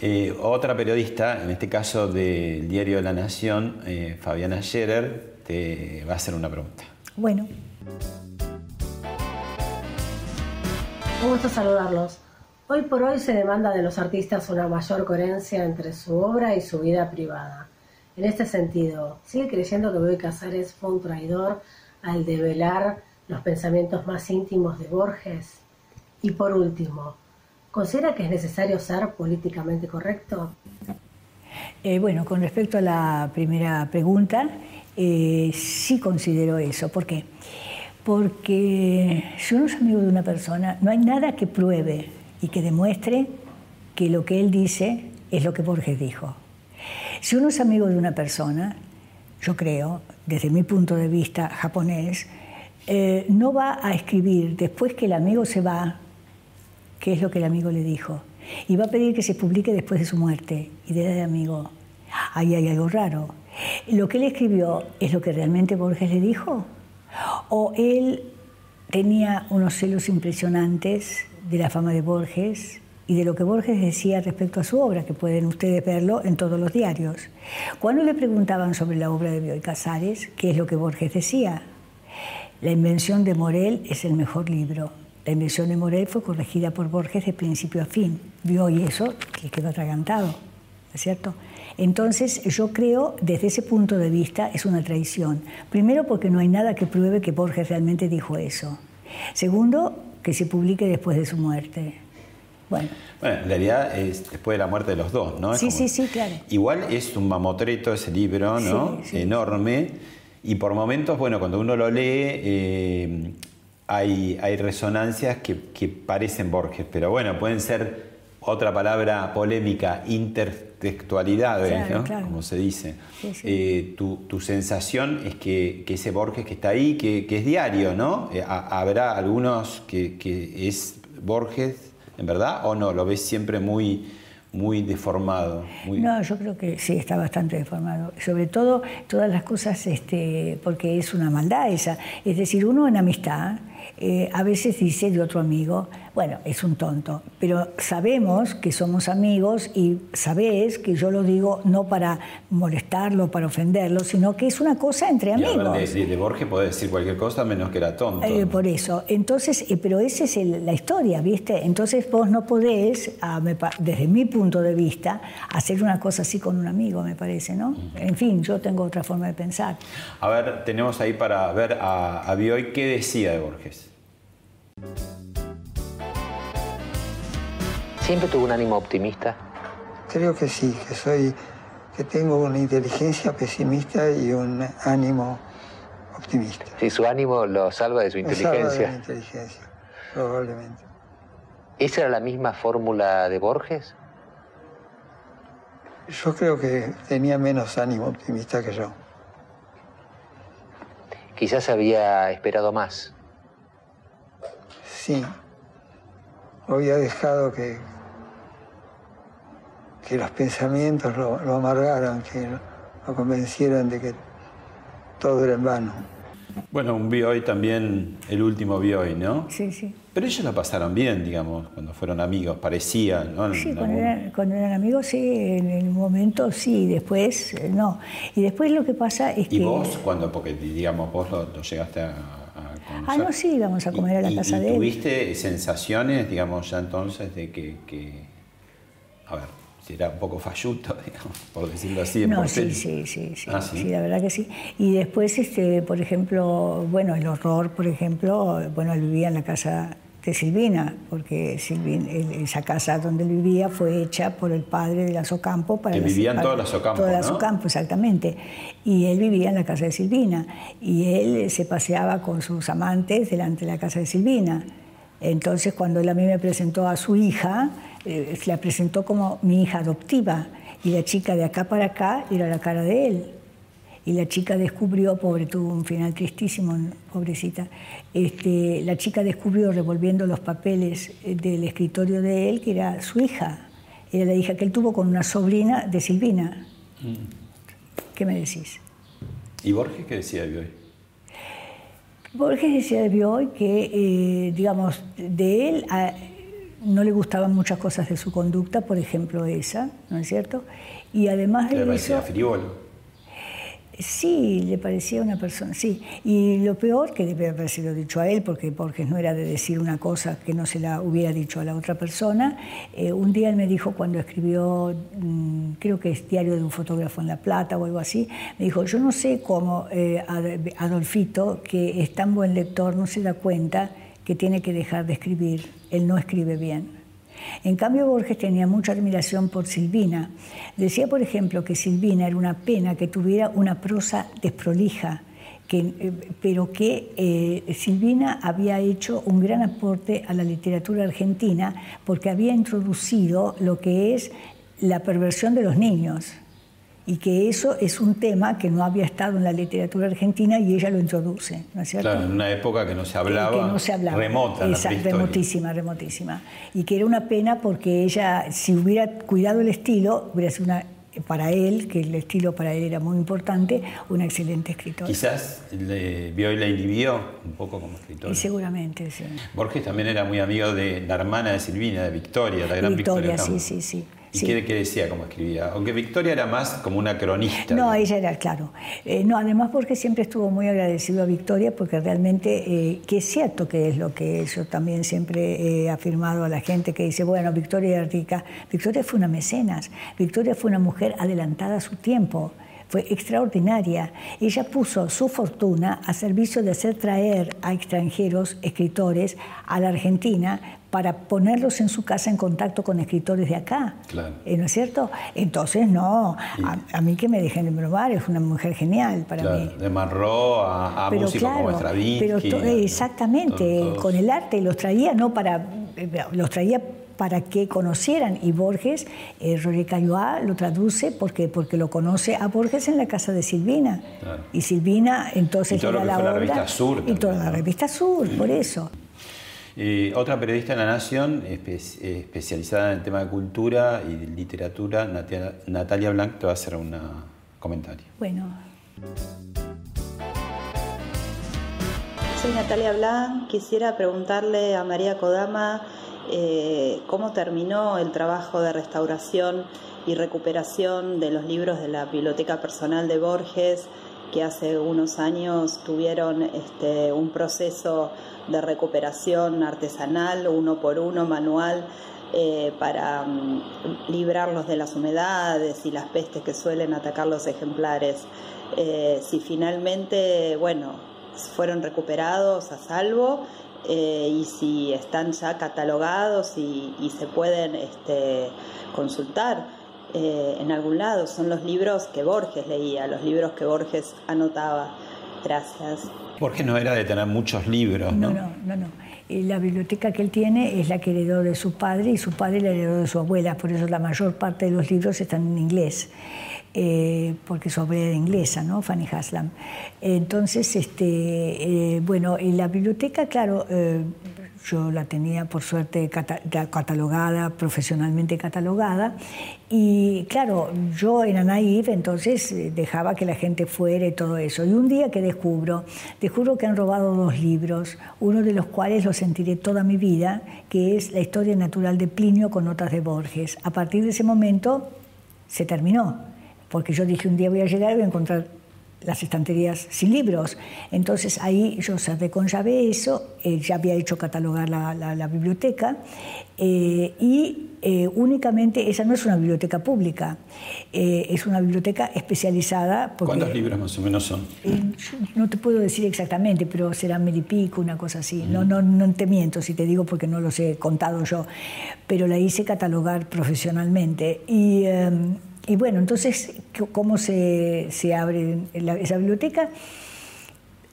Eh, otra periodista, en este caso del diario de La Nación, eh, Fabiana Scherer, te va a hacer una pregunta. Bueno, Un gusto saludarlos. Hoy por hoy se demanda de los artistas una mayor coherencia entre su obra y su vida privada. En este sentido, ¿sigue creyendo que Bobby Casares fue un traidor al develar los pensamientos más íntimos de Borges? Y por último, ¿considera que es necesario ser políticamente correcto? Eh, bueno, con respecto a la primera pregunta, eh, sí considero eso. ¿Por qué? Porque si uno es amigo de una persona, no hay nada que pruebe y que demuestre que lo que él dice es lo que Borges dijo. Si uno es amigo de una persona, yo creo, desde mi punto de vista japonés, eh, no va a escribir después que el amigo se va qué es lo que el amigo le dijo. Y va a pedir que se publique después de su muerte. Y de del amigo, ahí hay algo raro. ¿Lo que él escribió es lo que realmente Borges le dijo? ¿O él tenía unos celos impresionantes de la fama de Borges y de lo que Borges decía respecto a su obra, que pueden ustedes verlo en todos los diarios? Cuando le preguntaban sobre la obra de Bioy Casares, ¿qué es lo que Borges decía? La invención de Morel es el mejor libro. La invención de Morel fue corregida por Borges de principio a fin. Vio y eso que quedó atragantado, es cierto? Entonces, yo creo, desde ese punto de vista, es una traición. Primero, porque no hay nada que pruebe que Borges realmente dijo eso. Segundo, que se publique después de su muerte. Bueno. Bueno, en realidad es después de la muerte de los dos, ¿no? sí, sí, sí, claro. Igual es un mamotreto ese libro, ¿no? Enorme. Y por momentos, bueno, cuando uno lo lee, eh, hay, hay resonancias que, parecen Borges, pero bueno, pueden ser otra palabra polémica, intertextualidades, ¿no? como se dice. Eh, tu, sensación es que, ese Borges que está ahí, que, es diario, ¿no? Eh, habrá algunos que, que, es Borges, ¿en verdad? ¿O no? ¿Lo ves siempre muy, muy deformado. No, yo creo que sí, está bastante deformado. Sobre todo todas las cosas, este, porque es una maldad esa. Es decir, uno en amistad eh, a veces dice de otro amigo, bueno, es un tonto, pero sabemos que somos amigos y sabés que yo lo digo no para molestarlo, para ofenderlo, sino que es una cosa entre amigos. de, Borges puede decir cualquier cosa menos que era tonto. Eh, por eso, entonces, eh, pero esa es la historia, ¿viste? Entonces vos no podés, desde mi punto de vista, hacer una cosa así con un amigo, me parece, ¿no? En fin, yo tengo otra forma de pensar. A ver, tenemos ahí para ver a, a Bioy qué decía de Borges. ¿Siempre tuvo un ánimo optimista? Creo que sí, que soy, que tengo una inteligencia pesimista y un ánimo optimista. ¿Y su ánimo lo salva de su inteligencia? Salva de inteligencia, probablemente. ¿Esa era la misma fórmula de Borges? Yo creo que tenía menos ánimo optimista que yo. Quizás había esperado más. Sí. Había dejado que, que los pensamientos lo, amargaran, que lo, convencieran de que todo era en vano. Bueno, un hoy también, el último hoy, ¿no? Sí, sí. Pero ellos la pasaron bien, digamos, cuando fueron amigos, parecía, ¿no? Sí, cuando eran, amigos, sí, en el momento sí, después eh, no. Y después lo que pasa es que... ¿Y vos, cuando, porque digamos, vos lo, llegaste a, Ah, no, sí, íbamos a comer a la casa de él. ¿Tuviste sensaciones, digamos, ya entonces de que, que a ver, si era un poco falluto, digamos, por decirlo así. No, sí, sí, sí, ah, sí, sí, la verdad que sí. Y después, este, por ejemplo, bueno, el horror, por ejemplo, bueno, él vivía en la casa de Silvina, porque esa casa donde él vivía fue hecha por el padre de las Ocampo. Para que vivían todas las Ocampo, Todas las Ocampo, exactamente. Y él vivía en la casa de Silvina. Y él se paseaba con sus amantes delante de la casa de Silvina. Entonces, cuando él a mí me presentó a su hija, eh, la presentó como mi hija adoptiva. Y la chica de acá para acá era la cara de él. Y la chica descubrió, pobre, tuvo un final tristísimo, pobrecita. Este, la chica descubrió, revolviendo los papeles eh, del escritorio de él, que era su hija. Era la hija que él tuvo con una sobrina de Silvina. Mm. ¿Qué me decís? ¿Y Borges qué decía de Bioy? Borges decía de Bioy que, eh, digamos, de él no le gustaban muchas cosas de su conducta, por ejemplo esa, ¿no es cierto? Y además de eso... frívolo Sí, le parecía una persona, sí. Y lo peor, que debe haber sido dicho a él, porque no era de decir una cosa que no se la hubiera dicho a la otra persona, eh, un día él me dijo cuando escribió, mm, creo que es Diario de un fotógrafo en La Plata o algo así, me dijo, yo no sé cómo eh, Adolfito, que es tan buen lector, no se da cuenta que tiene que dejar de escribir, él no escribe bien. En cambio, Borges tenía mucha admiración por Silvina. Decía, por ejemplo, que Silvina era una pena que tuviera una prosa desprolija, eh, pero que eh, Silvina había hecho un gran aporte a la literatura argentina porque había introducido lo que es la perversión de los niños y que eso es un tema que no había estado en la literatura argentina y ella lo introduce, ¿no es cierto? Claro, en una época que no se hablaba, que no se hablaba. remota, Esa, remotísima, remotísima. Y que era una pena porque ella, si hubiera cuidado el estilo, hubiera sido una para él, que el estilo para él era muy importante, una excelente escritora. Quizás le vio y la inhibió un poco como escritora. Y seguramente, sí. Borges también era muy amigo de la hermana de Silvina, de Victoria, la gran Victoria. Victoria, sí, sí, sí. ¿Y qué, decía cómo escribía? Aunque Victoria era más como una cronista. No, ella era, claro. Eh, no, además porque siempre estuvo muy agradecido a Victoria, porque realmente, eh, que es cierto que es lo que yo también siempre he afirmado a la gente que dice, bueno, Victoria era rica. Victoria fue una mecenas, Victoria fue una mujer adelantada a su tiempo fue extraordinaria. Ella puso su fortuna a servicio de hacer traer a extranjeros, escritores, a la Argentina para ponerlos en su casa en contacto con escritores de acá. Claro. Eh, ¿No es cierto? Entonces, no, a, mí que me dejen de bromar, es una mujer genial para mí. De Marró a, músicos como Stravinsky. Pero exactamente, con el arte los traía, no para, eh, los traía para que conocieran. Y Borges, eh, Roger Caillois lo traduce porque, porque lo conoce a Borges en la casa de Silvina. Y Silvina entonces y todo la, la revista Sur. Y toda la revista Sur, por eso. Otra periodista en La Nación, especializada en el tema de cultura y literatura, Natalia Blanc, te va a hacer un comentario. Bueno. Soy Natalia Blanc, quisiera preguntarle a María Kodama eh, cómo terminó el trabajo de restauración y recuperación de los libros de la biblioteca personal de Borges, que hace unos años tuvieron este, un proceso de recuperación artesanal, uno por uno, manual, eh, para mm, librarlos de las humedades y las pestes que suelen atacar los ejemplares. Eh, si finalmente, bueno, fueron recuperados a salvo eh, y si están ya catalogados y, se pueden este, consultar en algún lado. Son los libros que Borges leía, los libros que Borges anotaba. Gracias. Borges no era de tener muchos libros, ¿no? No, no, no. La biblioteca que él tiene es la que heredó de su padre y su padre la heredó de su abuela, por eso la mayor parte de los libros están en inglés. Eh, porque su abuela era inglesa, ¿no? Fanny Haslam. Entonces, este, eh, bueno, en la biblioteca, claro, eh, yo la tenía por suerte catalogada, profesionalmente catalogada, y claro, yo era naive, entonces dejaba que la gente fuera y todo eso. Y un día que descubro, descubro que han robado dos libros, uno de los cuales lo sentiré toda mi vida, que es La historia natural de Plinio con notas de Borges. A partir de ese momento se terminó porque yo dije un día voy a llegar y voy a encontrar las estanterías sin libros. Entonces ahí yo cerré con llave eso, eh, ya había hecho catalogar la, biblioteca eh, y eh, únicamente, esa no es una biblioteca pública, es una biblioteca especializada. ¿Cuántos libros más o menos son? no te puedo decir exactamente, pero serán mil y pico, una cosa así. No, no, no te miento si te digo porque no los he contado yo, pero la hice catalogar profesionalmente. Y em, y bueno, entonces, ¿cómo se, abre esa biblioteca?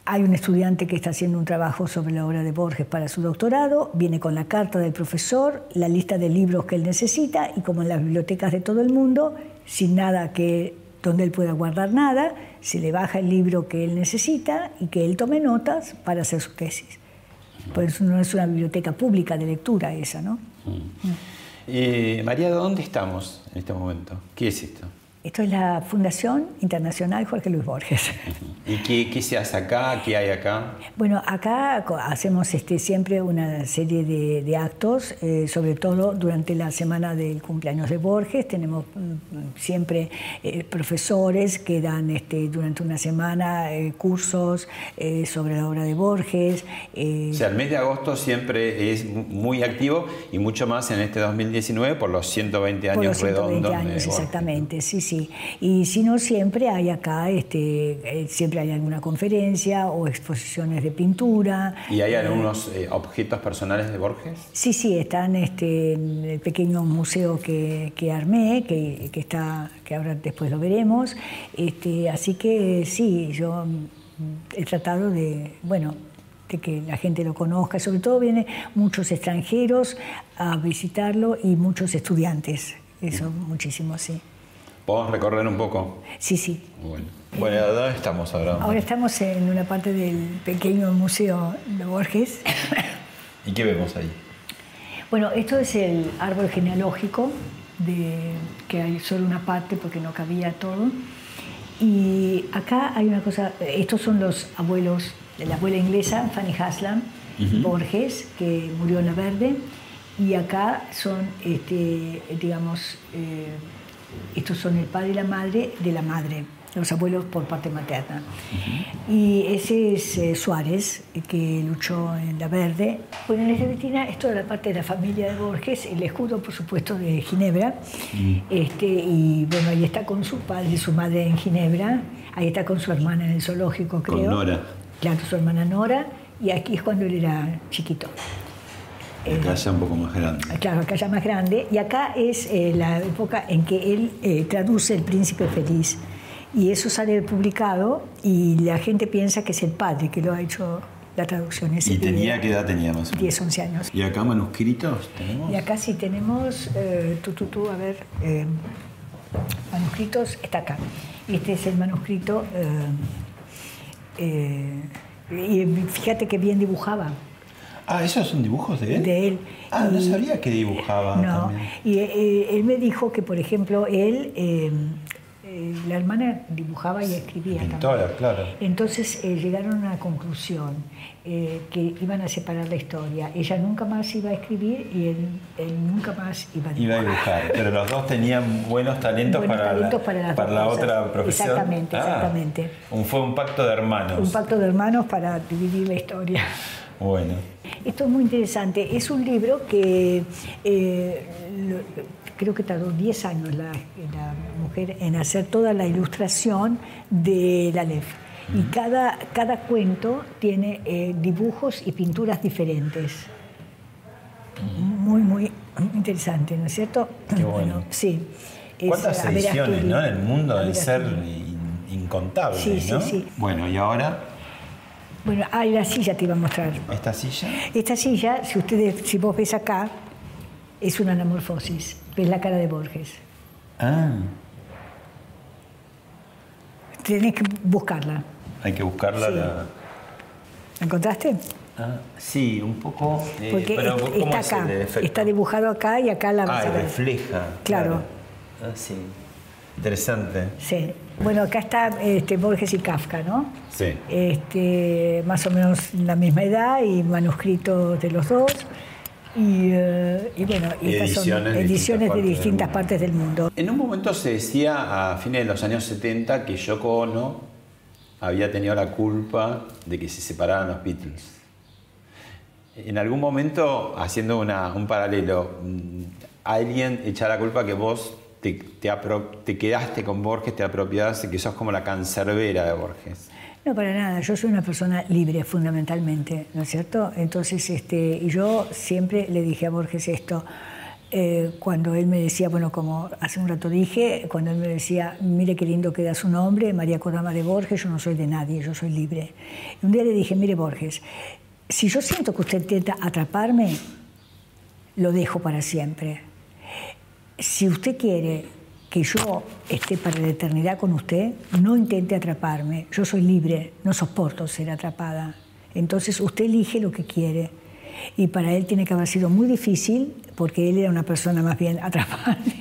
Hay un estudiante que está haciendo un trabajo sobre la obra de Borges para su doctorado, viene con la carta del profesor, la lista de libros que él necesita y como en las bibliotecas de todo el mundo, sin nada que donde él pueda guardar nada, se le baja el libro que él necesita y que él tome notas para hacer su tesis. Por eso no es una biblioteca pública de lectura esa, ¿no? Mm. Eh, María, ¿dónde estamos en este momento? ¿Qué es esto? Esto es la Fundación Internacional Jorge Luis Borges. ¿Y qué, qué, se hace acá? ¿Qué hay acá? Bueno, acá hacemos este, siempre una serie de, de actos, eh, sobre todo durante la semana del cumpleaños de Borges. Tenemos mm, siempre eh, profesores que dan este, durante una semana eh, cursos sobre la obra de Borges. o sea, el mes de agosto siempre es muy activo y mucho más en este 2019 por los 120 años por los 120 redondos. años, exactamente, sí, sí. Y si no, siempre hay acá, este, eh, siempre hay alguna conferencia o exposiciones de pintura. ¿Y hay algunos eh, objetos personales de Borges? Sí, sí, están este, en el pequeño museo que, que armé, que, que, está, que ahora después lo veremos. Este, así que sí, yo mm, he tratado de, bueno, de que la gente lo conozca. Sobre todo vienen muchos extranjeros a visitarlo y muchos estudiantes. Eso, muchísimo, sí. ¿Podemos recorrer un poco? Sí, sí. Bueno, bueno ¿dónde estamos ahora? Ahora estamos en una parte del pequeño museo de Borges. ¿Y qué vemos ahí? Bueno, esto es el árbol genealógico, de, que hay solo una parte porque no cabía todo. Y acá hay una cosa, estos son los abuelos de la abuela inglesa, Fanny Haslam, uh -huh. Borges, que murió en la Verde, y acá son, este, digamos, eh, estos son el padre y la madre de la madre, los abuelos por parte materna. Uh -huh. Y ese es eh, Suárez, que luchó en la Verde. Bueno, en esta vitrina es toda la parte de la familia de Borges, el escudo, por supuesto, de Ginebra. Uh -huh. este, y bueno, ahí está con su padre y su madre en Ginebra, ahí está con su hermana en el zoológico, creo. Con Nora. Claro, su hermana Nora, y aquí es cuando él era chiquito. Acá ya un poco más grande. Claro, acá ya más grande. Y acá es eh, la época en que él eh, traduce El Príncipe Feliz. Y eso sale publicado y la gente piensa que es el padre que lo ha hecho la traducción. Ese ¿Y tenía qué edad tenía más o menos? 10, 11 años. ¿Y acá manuscritos tenemos? Y acá sí tenemos, eh, tú, tú, tú, a ver, eh, manuscritos, está acá. Este es el manuscrito, eh, y fíjate que bien dibujaba. Ah, ¿esos son dibujos de él? De él. Ah, no sabía que dibujaba. No, también. y eh, él me dijo que, por ejemplo, él, eh, eh, la hermana dibujaba y escribía. Pintora, también. claro. Entonces llegaron a una conclusión, que iban a separar la historia. Ella nunca más iba a escribir y él, él nunca más iba a dibujar. Iba a dibujar, pero los dos tenían buenos talentos, buenos para, talentos la, para, para la otra profesión. Exactamente, ah, exactamente. Un, fue un pacto de hermanos. Un pacto de hermanos para dividir la historia. Bueno. Esto es muy interesante. Es un libro que eh, lo, creo que tardó 10 años la, la, mujer en hacer toda la ilustración de la LEF. Y cada, cada cuento tiene eh, dibujos y pinturas diferentes. Muy, muy interesante, ¿no es cierto? Qué bueno. sí. ¿Cuántas es, ediciones ¿no? en el mundo deben ser incontables? Sí, ¿no? sí, sí. Bueno, ¿y ahora? Bueno, ah, la silla te iba a mostrar. ¿Esta silla? Esta silla, si, ustedes, si vos ves acá, es una anamorfosis. Ves la cara de Borges. Ah. Tenés que buscarla. Hay que buscarla. Sí. La... ¿La encontraste? Ah, sí, un poco. Eh, Porque pero está acá, está dibujado acá y acá la Ah, y refleja. Claro. claro. Ah, sí. Interesante. Sí. Bueno, acá está este, Borges y Kafka, ¿no? Sí. Este, más o menos la misma edad y manuscritos de los dos. Y, uh, y bueno, y estas ediciones son ediciones de distintas, partes, del mundo. En un momento se decía a fines de los años 70 que Yoko Ono había tenido la culpa de que se separaran los Beatles. En algún momento, haciendo una, un paralelo, alguien echa la culpa que vos te, te, te, quedaste con Borges, te apropiaste, que sos como la cancerbera de Borges. No, para nada. Yo soy una persona libre, fundamentalmente, ¿no es cierto? Entonces, este, yo siempre le dije a Borges esto. Eh, cuando él me decía, bueno, como hace un rato dije, cuando él me decía, mire qué lindo queda su nombre, María Kodama de Borges, yo no soy de nadie, yo soy libre. Y un día le dije, mire Borges, si yo siento que usted intenta atraparme, lo dejo para siempre. Si usted quiere que yo esté para la eternidad con usted, no intente atraparme. Yo soy libre, no soporto ser atrapada. Entonces usted elige lo que quiere. Y para él tiene que haber sido muy difícil, porque él era una persona más bien atrapable.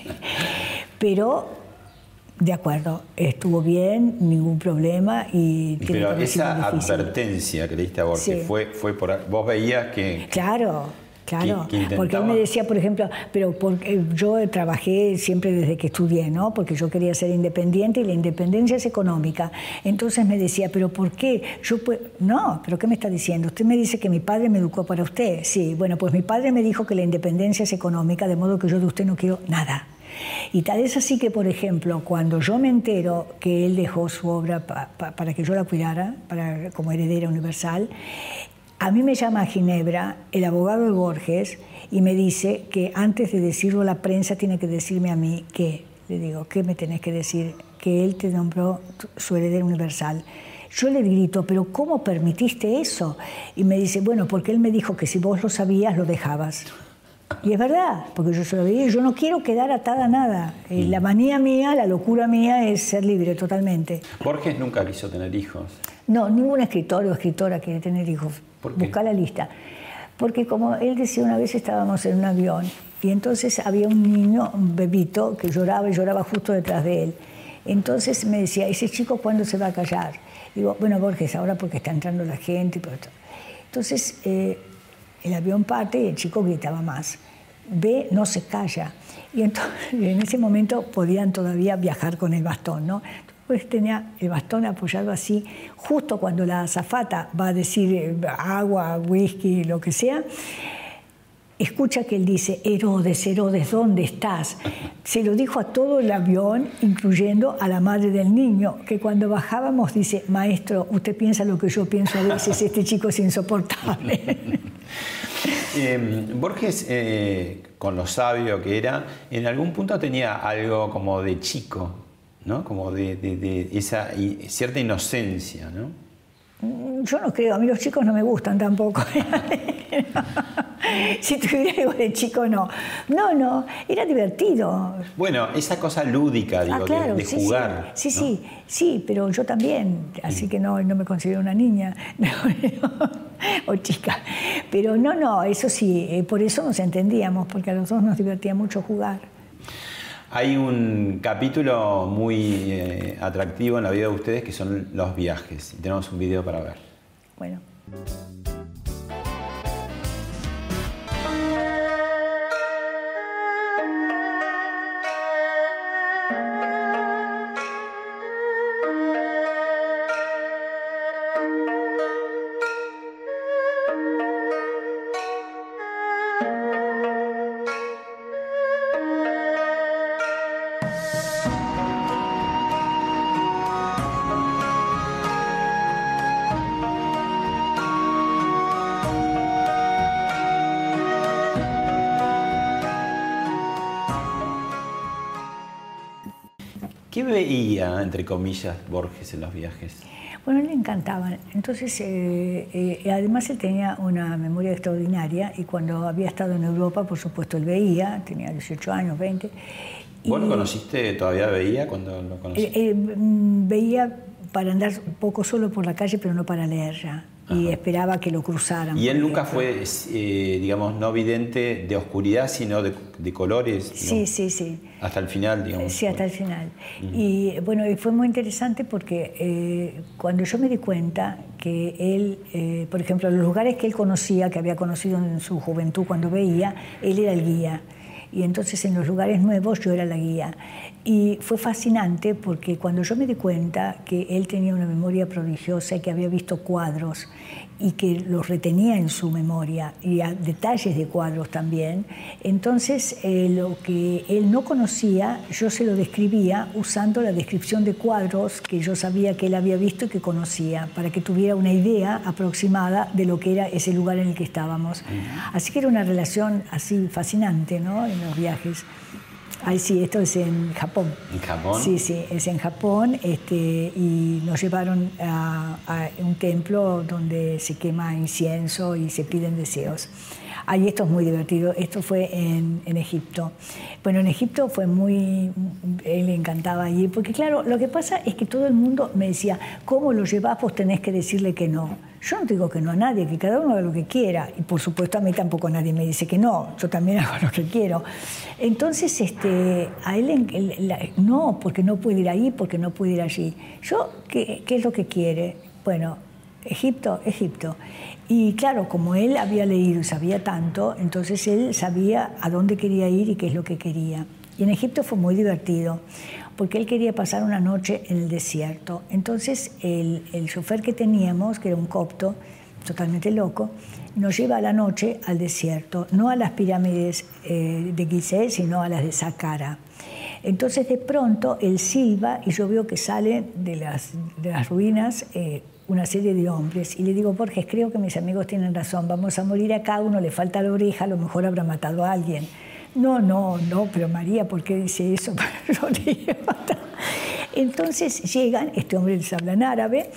Pero De acuerdo, estuvo bien, ningún problema y... Pero esa advertencia que le diste a Borges fue, fue por... Vos veías que... Claro, Claro, porque él me decía, por ejemplo, pero porque yo trabajé siempre desde que estudié, ¿no? Porque yo quería ser independiente y la independencia es económica. Entonces me decía, pero ¿por qué? Yo pues, no, pero ¿qué me está diciendo? Usted me dice que mi padre me educó para usted. Sí, bueno, pues mi padre me dijo que la independencia es económica, de modo que yo de usted no quiero nada. Y tal es así que, por ejemplo, cuando yo me entero que él dejó su obra para que yo la cuidara, para, como heredera universal, a mí me llama a Ginebra el abogado de Borges y me dice que antes de decirlo a la prensa tiene que decirme a mí que, le digo, ¿qué me tenés que decir? Que él te nombró su heredero universal. Yo le grito, pero ¿cómo permitiste eso? Y me dice, bueno, porque él me dijo que si vos lo sabías, lo dejabas. Y es verdad, porque yo se lo yo no quiero quedar atada a nada. Eh, la manía mía, la locura mía es ser libre totalmente. Borges nunca quiso tener hijos. No, ningún escritor o escritora quiere tener hijos. Busca la lista. Porque como él decía, una vez estábamos en un avión y entonces había un niño, un bebito, que lloraba y lloraba justo detrás de él. Entonces me decía, ¿ese chico cuándo se va a callar? Digo, bueno, Borges, ahora porque está entrando la gente. Entonces eh, el avión parte y el chico gritaba más. Ve, no se calla. Y entonces en ese momento podían todavía viajar con el bastón, ¿no? Pues tenía el bastón apoyado así, justo cuando la azafata va a decir eh, agua, whisky, lo que sea, escucha que él dice, Herodes, Herodes, ¿dónde estás? Se lo dijo a todo el avión, incluyendo a la madre del niño, que cuando bajábamos dice, maestro, usted piensa lo que yo pienso a veces, este chico es insoportable. Em, Borges, eh, con lo sabio que era, en algún punto tenía algo como de chico, ¿no? Como de, esa cierta inocencia, ¿no? Mm, yo no creo, a mí los chicos no me gustan tampoco. si tuviera algo de chico, no. No, no, era divertido. Bueno, esa cosa lúdica, ah, digo, de, jugar. Sí, sí, sí, pero yo también, así que no, no me considero una niña o chica. Pero no, no, eso sí, eh, por eso nos entendíamos, porque a los dos nos divertía mucho jugar. Hay un capítulo muy eh, atractivo en la vida de ustedes que son los viajes. Tenemos un video para ver. Bueno. ¿Qué veía, entre comillas, Borges en los viajes? Bueno, le encantaban. Entonces, eh, eh, además él tenía una memoria extraordinaria y cuando había estado en Europa, por supuesto, él veía, tenía 18 años, 20. ¿Vos lo conociste, todavía veía cuando lo conociste? Eh, mm, veía para andar un poco solo por la calle, pero no para leer ya y esperaba que lo cruzaran. Y él nunca fue, eh, digamos, no vidente de oscuridad, sino de, colores. Sí, sí, sí. Hasta el final, digamos. Sí, hasta el final. Y bueno, fue muy interesante porque eh, cuando yo me di cuenta que él, eh, por ejemplo, los lugares que él conocía, que había conocido en su juventud cuando veía, él era el guía y entonces en los lugares nuevos yo era la guía. Y fue fascinante porque cuando yo me di cuenta que él tenía una memoria prodigiosa y que había visto cuadros y que los retenía en su memoria y a detalles de cuadros también. Entonces, eh, lo que él no conocía, yo se lo describía usando la descripción de cuadros que yo sabía que él había visto y que conocía, para que tuviera una idea aproximada de lo que era ese lugar en el que estábamos. Así que era una relación así fascinante, ¿no? En los viajes. Ay, sí, esto es en Japón. ¿En Japón? Sí, sí, es en Japón este, y nos llevaron a, un templo donde se quema incienso y se piden deseos. Ay, esto es muy divertido. Esto fue en, en, Egipto. Bueno, en Egipto fue muy. Él le encantaba allí, porque claro, lo que pasa es que todo el mundo me decía, ¿cómo lo llevas? Pues tenés que decirle que no. Yo no digo que no a nadie, que cada uno haga lo que quiera. Y por supuesto a mí tampoco nadie me dice que no, yo también hago lo que quiero. Entonces, este, a él, no, porque no puede ir ahí, porque no puede ir allí. Yo, ¿qué, qué es lo que quiere? Bueno, Egipto, Egipto. Y claro, como él había leído y sabía tanto, entonces él sabía a dónde quería ir y qué es lo que quería. Y en Egipto fue muy divertido, porque él quería pasar una noche en el desierto. Entonces el, el chofer que teníamos, que era un copto, totalmente loco, nos lleva a la noche al desierto, no a las pirámides eh, de Gizeh, sino a las de Saqqara. Entonces de pronto él silba y yo veo que salen de las, de las ruinas eh, una serie de hombres y le digo, Borges, creo que mis amigos tienen razón, vamos a morir acá, uno le falta la oreja, a lo mejor habrá matado a alguien. No, no, no, pero María, ¿por qué dice eso? Entonces llegan, este hombre les habla en árabe,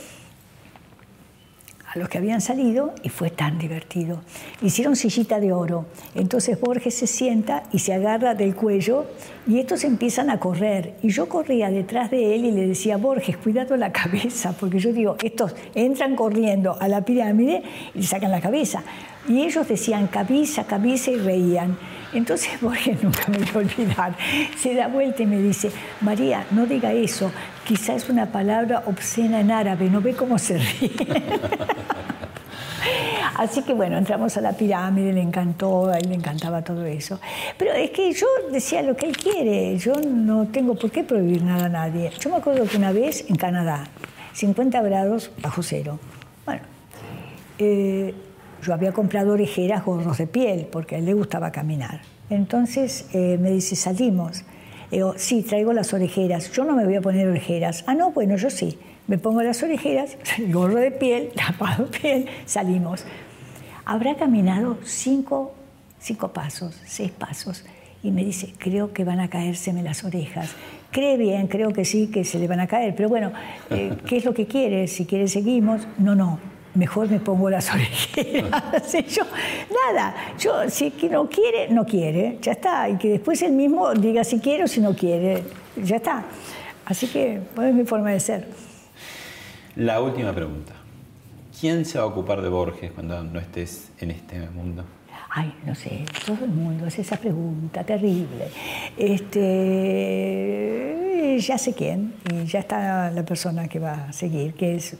los que habían salido y fue tan divertido. Hicieron sillita de oro. Entonces Borges se sienta y se agarra del cuello y estos empiezan a correr. Y yo corría detrás de él y le decía, Borges, cuidado la cabeza, porque yo digo, estos entran corriendo a la pirámide y le sacan la cabeza. Y ellos decían cabeza, cabeza y reían. Entonces Borges nunca me voy a olvidar. Se da vuelta y me dice, María, no diga eso, quizás es una palabra obscena en árabe, no ve cómo se ríe. Así que bueno, entramos a la pirámide, le encantó, a él le encantaba todo eso. Pero es que yo decía lo que él quiere, yo no tengo por qué prohibir nada a nadie. Yo me acuerdo que una vez en Canadá, 50 grados bajo cero. Bueno, eh, yo había comprado orejeras, gorros de piel, porque a él le gustaba caminar. Entonces eh, me dice, salimos. Digo, sí, traigo las orejeras. Yo no me voy a poner orejeras. Ah, no, bueno, yo sí. Me pongo las orejeras, el gorro de piel, tapado de piel, salimos. Habrá caminado cinco, cinco pasos, seis pasos. Y me dice, creo que van a caérseme las orejas. Cree bien, creo que sí, que se le van a caer. Pero bueno, eh, ¿qué es lo que quiere? Si quiere, seguimos. No, no, mejor me pongo las orejeras. yo, nada, yo si no quiere, no quiere, ya está. Y que después él mismo diga si quiere o si no quiere, ya está. Así que, pues es mi forma de ser. La última pregunta. ¿Quién se va a ocupar de Borges cuando no estés en este mundo? Ay, no sé, todo el mundo hace esa pregunta terrible. Este, ya sé quién, y ya está la persona que va a seguir, que es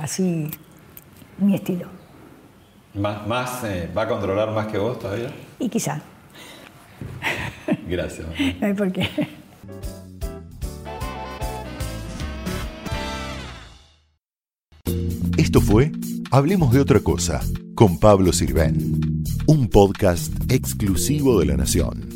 así mi estilo. ¿Más, más eh, va a controlar más que vos todavía? Y quizá. Gracias. No hay por qué. Esto fue Hablemos de otra cosa con Pablo Sirven, un podcast exclusivo de La Nación.